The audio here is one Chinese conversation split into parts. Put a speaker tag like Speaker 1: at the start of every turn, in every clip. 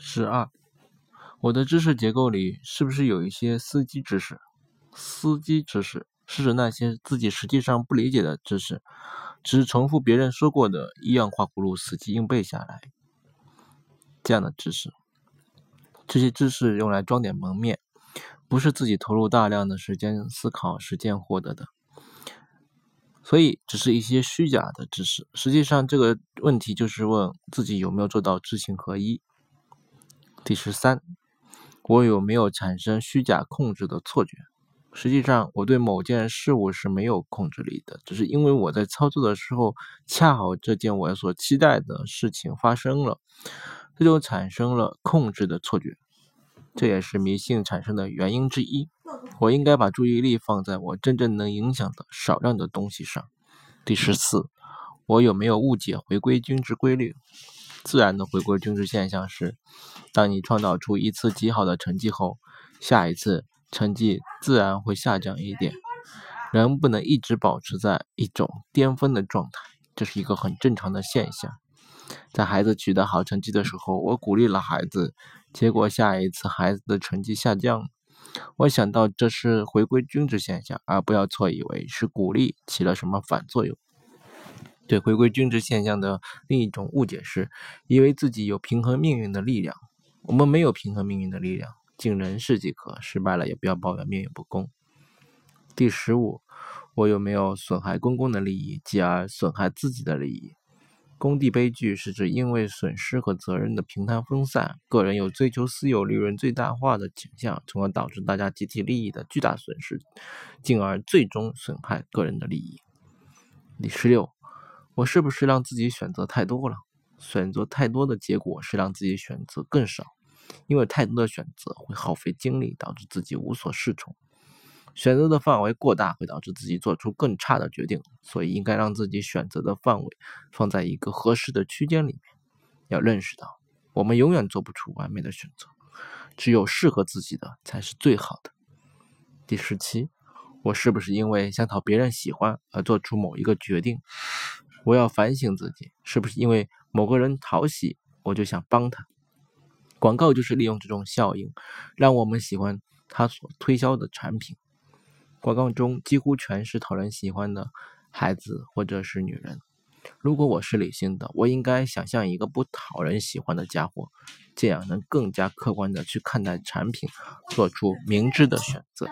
Speaker 1: 十二，我的知识结构里是不是有一些司机知识？司机知识是指那些自己实际上不理解的知识，只是重复别人说过的一样话葫芦，死记硬背下来这样的知识。这些知识用来装点门面，不是自己投入大量的时间思考、实践获得的。所以，只是一些虚假的知识。实际上，这个问题就是问自己有没有做到知行合一。第十三，我有没有产生虚假控制的错觉？实际上，我对某件事物是没有控制力的，只是因为我在操作的时候，恰好这件我所期待的事情发生了，这就产生了控制的错觉。这也是迷信产生的原因之一。我应该把注意力放在我真正能影响的少量的东西上。第十四，我有没有误解回归均值规律？自然的回归均值现象是，当你创造出一次极好的成绩后，下一次成绩自然会下降一点。人不能一直保持在一种巅峰的状态，这是一个很正常的现象。在孩子取得好成绩的时候，我鼓励了孩子，结果下一次孩子的成绩下降。我想到这是回归均值现象，而不要错以为是鼓励起了什么反作用。对回归均值现象的另一种误解是，以为自己有平衡命运的力量。我们没有平衡命运的力量，尽人事即可。失败了也不要抱怨命运不公。第十五，我有没有损害公共的利益，继而损害自己的利益？工地悲剧是指因为损失和责任的平摊分散，个人有追求私有利润最大化的倾向，从而导致大家集体利益的巨大损失，进而最终损害个人的利益。第十六，我是不是让自己选择太多了？选择太多的结果是让自己选择更少，因为太多的选择会耗费精力，导致自己无所适从。选择的范围过大会导致自己做出更差的决定，所以应该让自己选择的范围放在一个合适的区间里面。要认识到，我们永远做不出完美的选择，只有适合自己的才是最好的。第十七，我是不是因为想讨别人喜欢而做出某一个决定？我要反省自己，是不是因为某个人讨喜，我就想帮他？广告就是利用这种效应，让我们喜欢他所推销的产品。广告中几乎全是讨人喜欢的孩子或者是女人。如果我是理性的，我应该想象一个不讨人喜欢的家伙，这样能更加客观的去看待产品，做出明智的选择。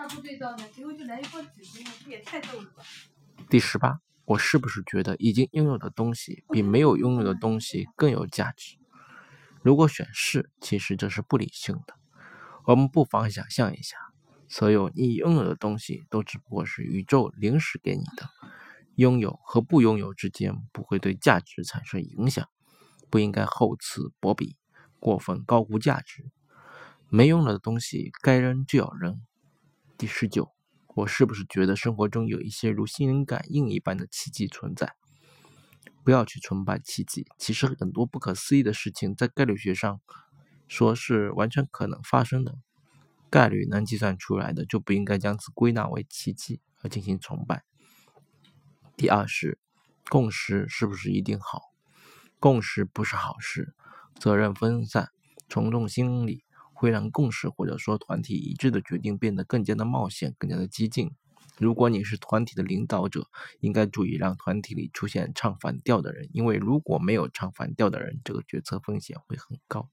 Speaker 1: 第十八，我是不是觉得已经拥有的东西比没有拥有的东西更有价值？如果选是，其实这是不理性的。我们不妨想象一下。所有你拥有的东西都只不过是宇宙临时给你的，拥有和不拥有之间不会对价值产生影响，不应该厚此薄彼，过分高估价值。没用了的东西该扔就要扔。第十九，我是不是觉得生活中有一些如心灵感应一般的奇迹存在？不要去崇拜奇迹，其实很多不可思议的事情在概率学上说是完全可能发生的。概率能计算出来的，就不应该将此归纳为奇迹而进行崇拜。第二是，共识是不是一定好？共识不是好事，责任分散、从众心理会让共识或者说团体一致的决定变得更加的冒险、更加的激进。如果你是团体的领导者，应该注意让团体里出现唱反调的人，因为如果没有唱反调的人，这个决策风险会很高。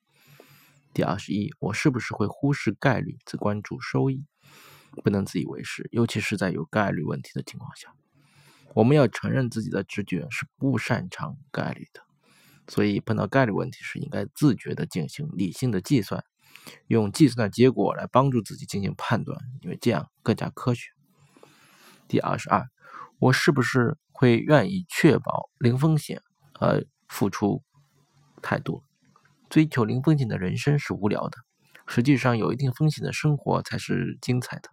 Speaker 1: 第二十一，我是不是会忽视概率，只关注收益？不能自以为是，尤其是在有概率问题的情况下，我们要承认自己的直觉是不擅长概率的。所以碰到概率问题时，应该自觉的进行理性的计算，用计算的结果来帮助自己进行判断，因为这样更加科学。第二十二，我是不是会愿意确保零风险而付出太多？追求零风险的人生是无聊的，实际上有一定风险的生活才是精彩的。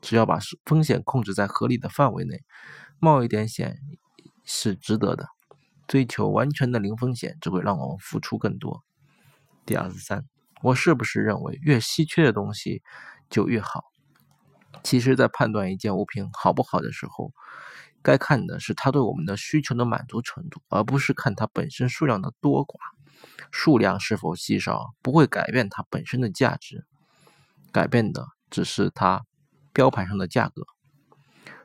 Speaker 1: 只要把风险控制在合理的范围内，冒一点险是值得的。追求完全的零风险只会让我们付出更多。第二十三，我是不是认为越稀缺的东西就越好？其实，在判断一件物品好不好的时候，该看的是它对我们的需求的满足程度，而不是看它本身数量的多寡。数量是否稀少不会改变它本身的价值，改变的只是它标牌上的价格。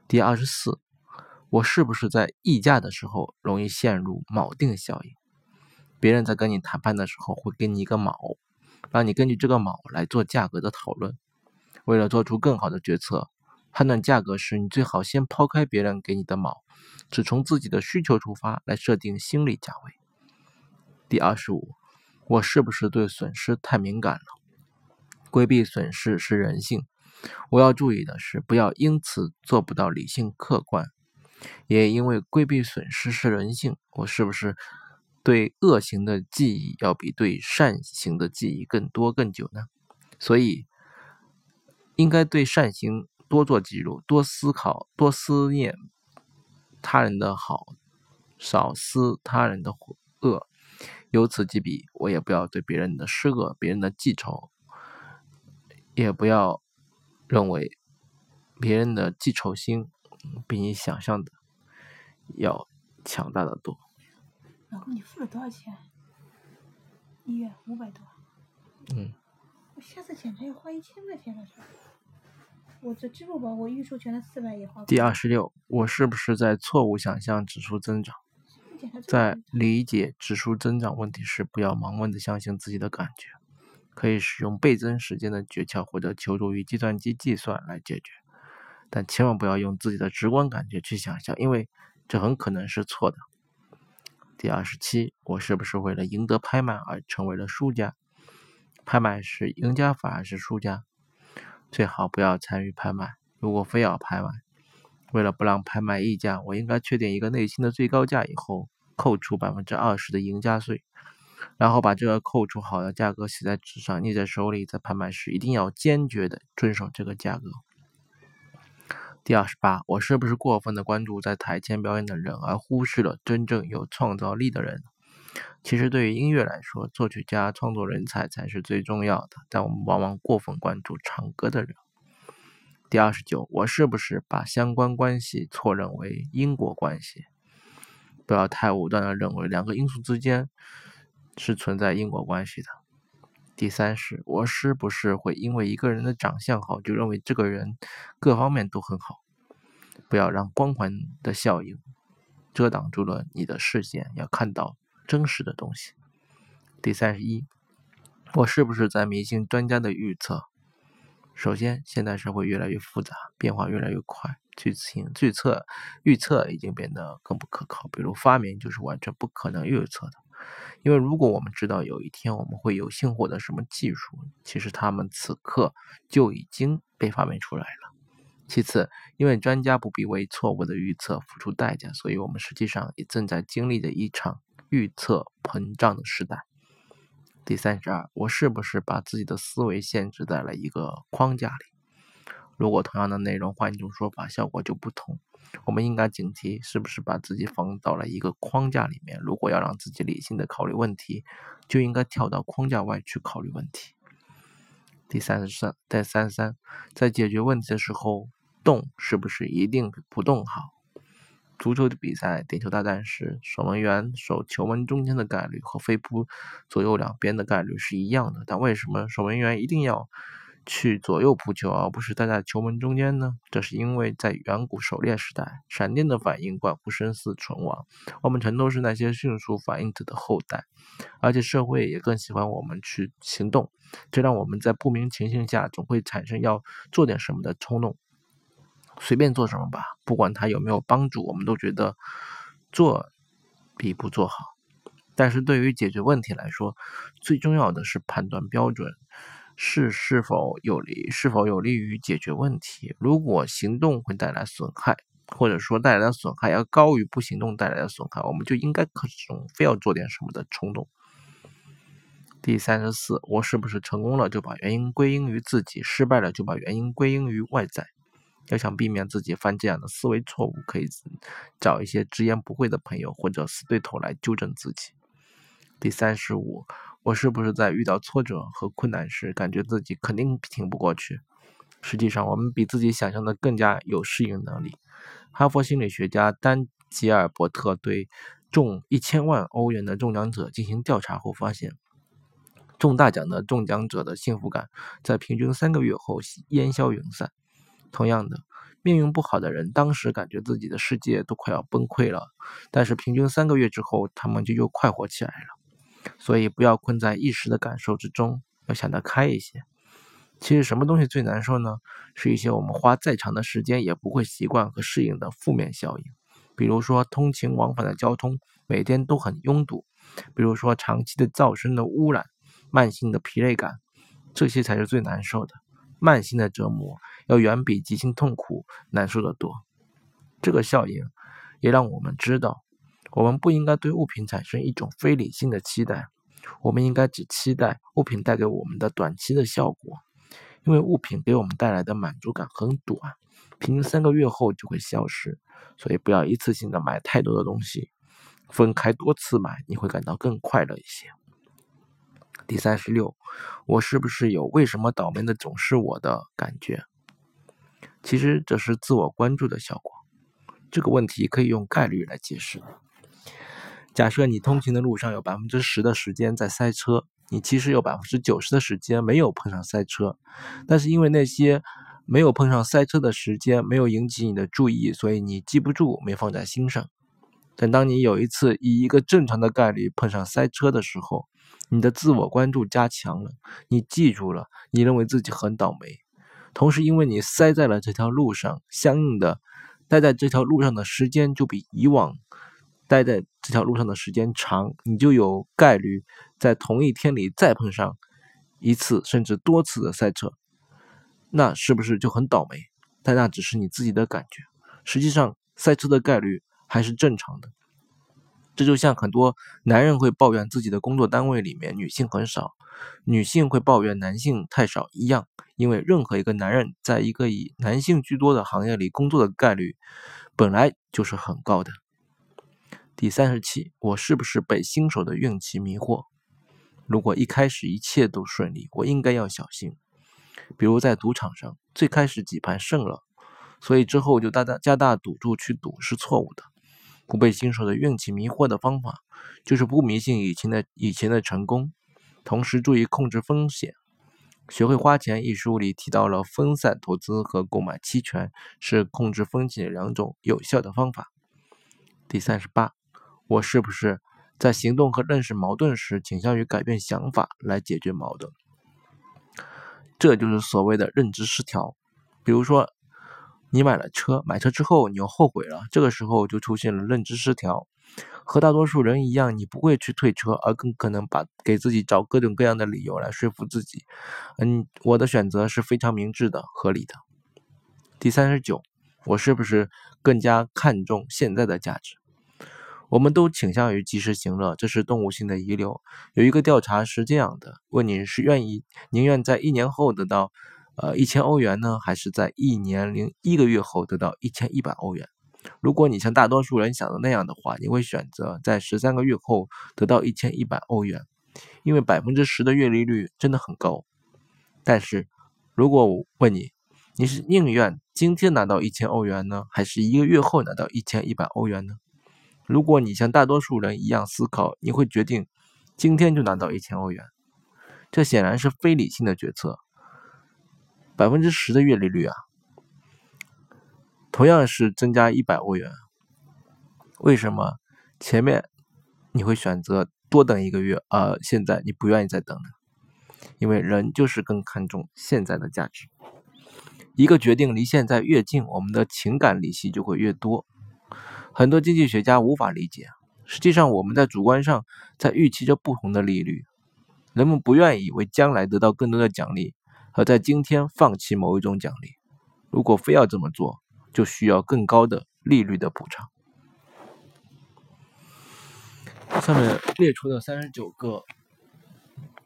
Speaker 1: 第二十四，我是不是在议价的时候容易陷入锚定效应？别人在跟你谈判的时候会给你一个锚，让你根据这个锚来做价格的讨论。为了做出更好的决策，判断价格时，你最好先抛开别人给你的锚，只从自己的需求出发来设定心理价位。第二十五，我是不是对损失太敏感了？规避损失是人性，我要注意的是，不要因此做不到理性客观。也因为规避损失是人性，我是不是对恶行的记忆要比对善行的记忆更多更久呢？所以。应该对善行多做记录，多思考，多思念他人的好，少思他人的恶。由此即彼，我也不要对别人的施恶、别人的记仇，也不要认为别人的记仇心比你想象的要强大的多。
Speaker 2: 老公，你付了多少钱？医院五百多。
Speaker 1: 嗯。
Speaker 2: 我下次检查要花一千块钱了，是吧？我这支付宝我预授权的四百也花。
Speaker 1: 第二十六，我是不是在错误想象指数增长？在理解指数增长问题时，不要盲目的相信自己的感觉，可以使用倍增时间的诀窍或者求助于计算机计算来解决，但千万不要用自己的直观感觉去想象，因为这很可能是错的。第二十七，我是不是为了赢得拍卖而成为了输家？拍卖是赢家反而是输家，最好不要参与拍卖。如果非要拍卖，为了不让拍卖溢价，我应该确定一个内心的最高价以后，扣除百分之二十的赢家税，然后把这个扣除好的价格写在纸上，捏在手里，在拍卖时一定要坚决的遵守这个价格。第二十八，我是不是过分的关注在台前表演的人，而忽视了真正有创造力的人？其实，对于音乐来说，作曲家、创作人才才是最重要的。但我们往往过分关注唱歌的人。第二十九，我是不是把相关关系错认为因果关系？不要太武断的认为两个因素之间是存在因果关系的。第三是，我是不是会因为一个人的长相好，就认为这个人各方面都很好？不要让光环的效应遮挡住了你的视线，要看到。真实的东西。第三十一，我是不是在迷信专家的预测？首先，现代社会越来越复杂，变化越来越快，剧情、预测、预测已经变得更不可靠。比如发明就是完全不可能预测的，因为如果我们知道有一天我们会有幸获得什么技术，其实他们此刻就已经被发明出来了。其次，因为专家不必为错误的预测付出代价，所以我们实际上也正在经历着一场。预测膨胀的时代。第三十二，我是不是把自己的思维限制在了一个框架里？如果同样的内容换一种说法，效果就不同。我们应该警惕，是不是把自己放到了一个框架里面？如果要让自己理性的考虑问题，就应该跳到框架外去考虑问题。第三十三，第三十三，在解决问题的时候，动是不是一定不动好？足球的比赛，点球大战时，守门员守球门中间的概率和飞扑左右两边的概率是一样的。但为什么守门员一定要去左右扑球，而不是待在球门中间呢？这是因为在远古狩猎时代，闪电的反应关乎生死存亡。我们全都是那些迅速反应者的后代，而且社会也更喜欢我们去行动，这让我们在不明情形下总会产生要做点什么的冲动。随便做什么吧，不管它有没有帮助，我们都觉得做比不做好。但是对于解决问题来说，最重要的是判断标准是是否有利，是否有利于解决问题。如果行动会带来损害，或者说带来的损害要高于不行动带来的损害，我们就应该克制这种非要做点什么的冲动。第三十四，我是不是成功了就把原因归因于自己，失败了就把原因归因于外在？要想避免自己犯这样的思维错误，可以找一些直言不讳的朋友或者死对头来纠正自己。第三十五，我是不是在遇到挫折和困难时，感觉自己肯定挺不过去？实际上，我们比自己想象的更加有适应能力。哈佛心理学家丹吉尔伯特对中一千万欧元的中奖者进行调查后发现，中大奖的中奖者的幸福感在平均三个月后烟消云散。同样的，命运不好的人当时感觉自己的世界都快要崩溃了，但是平均三个月之后，他们就又快活起来了。所以，不要困在一时的感受之中，要想得开一些。其实，什么东西最难受呢？是一些我们花再长的时间也不会习惯和适应的负面效应。比如说，通勤往返的交通每天都很拥堵；比如说，长期的噪声的污染、慢性的疲累感，这些才是最难受的。慢性的折磨要远比急性痛苦难受的多。这个效应也让我们知道，我们不应该对物品产生一种非理性的期待，我们应该只期待物品带给我们的短期的效果，因为物品给我们带来的满足感很短，平均三个月后就会消失。所以不要一次性的买太多的东西，分开多次买，你会感到更快乐一些。第三十六，我是不是有为什么倒霉的总是我的感觉？其实这是自我关注的效果。这个问题可以用概率来解释。假设你通勤的路上有百分之十的时间在塞车，你其实有百分之九十的时间没有碰上塞车，但是因为那些。没有碰上塞车的时间，没有引起你的注意，所以你记不住，没放在心上。等当你有一次以一个正常的概率碰上塞车的时候，你的自我关注加强了，你记住了，你认为自己很倒霉。同时，因为你塞在了这条路上，相应的待在这条路上的时间就比以往待在这条路上的时间长，你就有概率在同一天里再碰上一次甚至多次的塞车。那是不是就很倒霉？但那只是你自己的感觉，实际上赛车的概率还是正常的。这就像很多男人会抱怨自己的工作单位里面女性很少，女性会抱怨男性太少一样。因为任何一个男人在一个以男性居多的行业里工作的概率本来就是很高的。第三十七，我是不是被新手的运气迷惑？如果一开始一切都顺利，我应该要小心。比如在赌场上，最开始几盘胜了，所以之后就大大加大赌注去赌是错误的。不被新手的运气迷惑的方法，就是不迷信以前的以前的成功，同时注意控制风险。学会花钱一书里提到了分散投资和购买期权是控制风险两种有效的方法。第三十八，我是不是在行动和认识矛盾时倾向于改变想法来解决矛盾？这就是所谓的认知失调。比如说，你买了车，买车之后你又后悔了，这个时候就出现了认知失调。和大多数人一样，你不会去退车，而更可能把给自己找各种各样的理由来说服自己。嗯，我的选择是非常明智的、合理的。第三十九，我是不是更加看重现在的价值？我们都倾向于及时行乐，这是动物性的遗留。有一个调查是这样的：问你是愿意宁愿在一年后得到呃一千欧元呢，还是在一年零一个月后得到一千一百欧元？如果你像大多数人想的那样的话，你会选择在十三个月后得到一千一百欧元，因为百分之十的月利率真的很高。但是，如果我问你，你是宁愿今天拿到一千欧元呢，还是一个月后拿到一千一百欧元呢？如果你像大多数人一样思考，你会决定今天就拿到一千欧元，这显然是非理性的决策。百分之十的月利率啊，同样是增加一百欧元，为什么前面你会选择多等一个月，而现在你不愿意再等呢？因为人就是更看重现在的价值。一个决定离现在越近，我们的情感利息就会越多。很多经济学家无法理解，实际上我们在主观上在预期着不同的利率。人们不愿意为将来得到更多的奖励，而在今天放弃某一种奖励。如果非要这么做，就需要更高的利率的补偿。下面列出的三十九个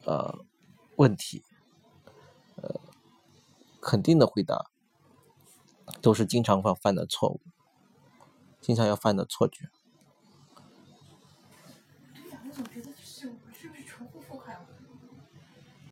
Speaker 1: 呃问题，呃，肯定的回答都是经常犯犯的错误。经常要犯的错觉。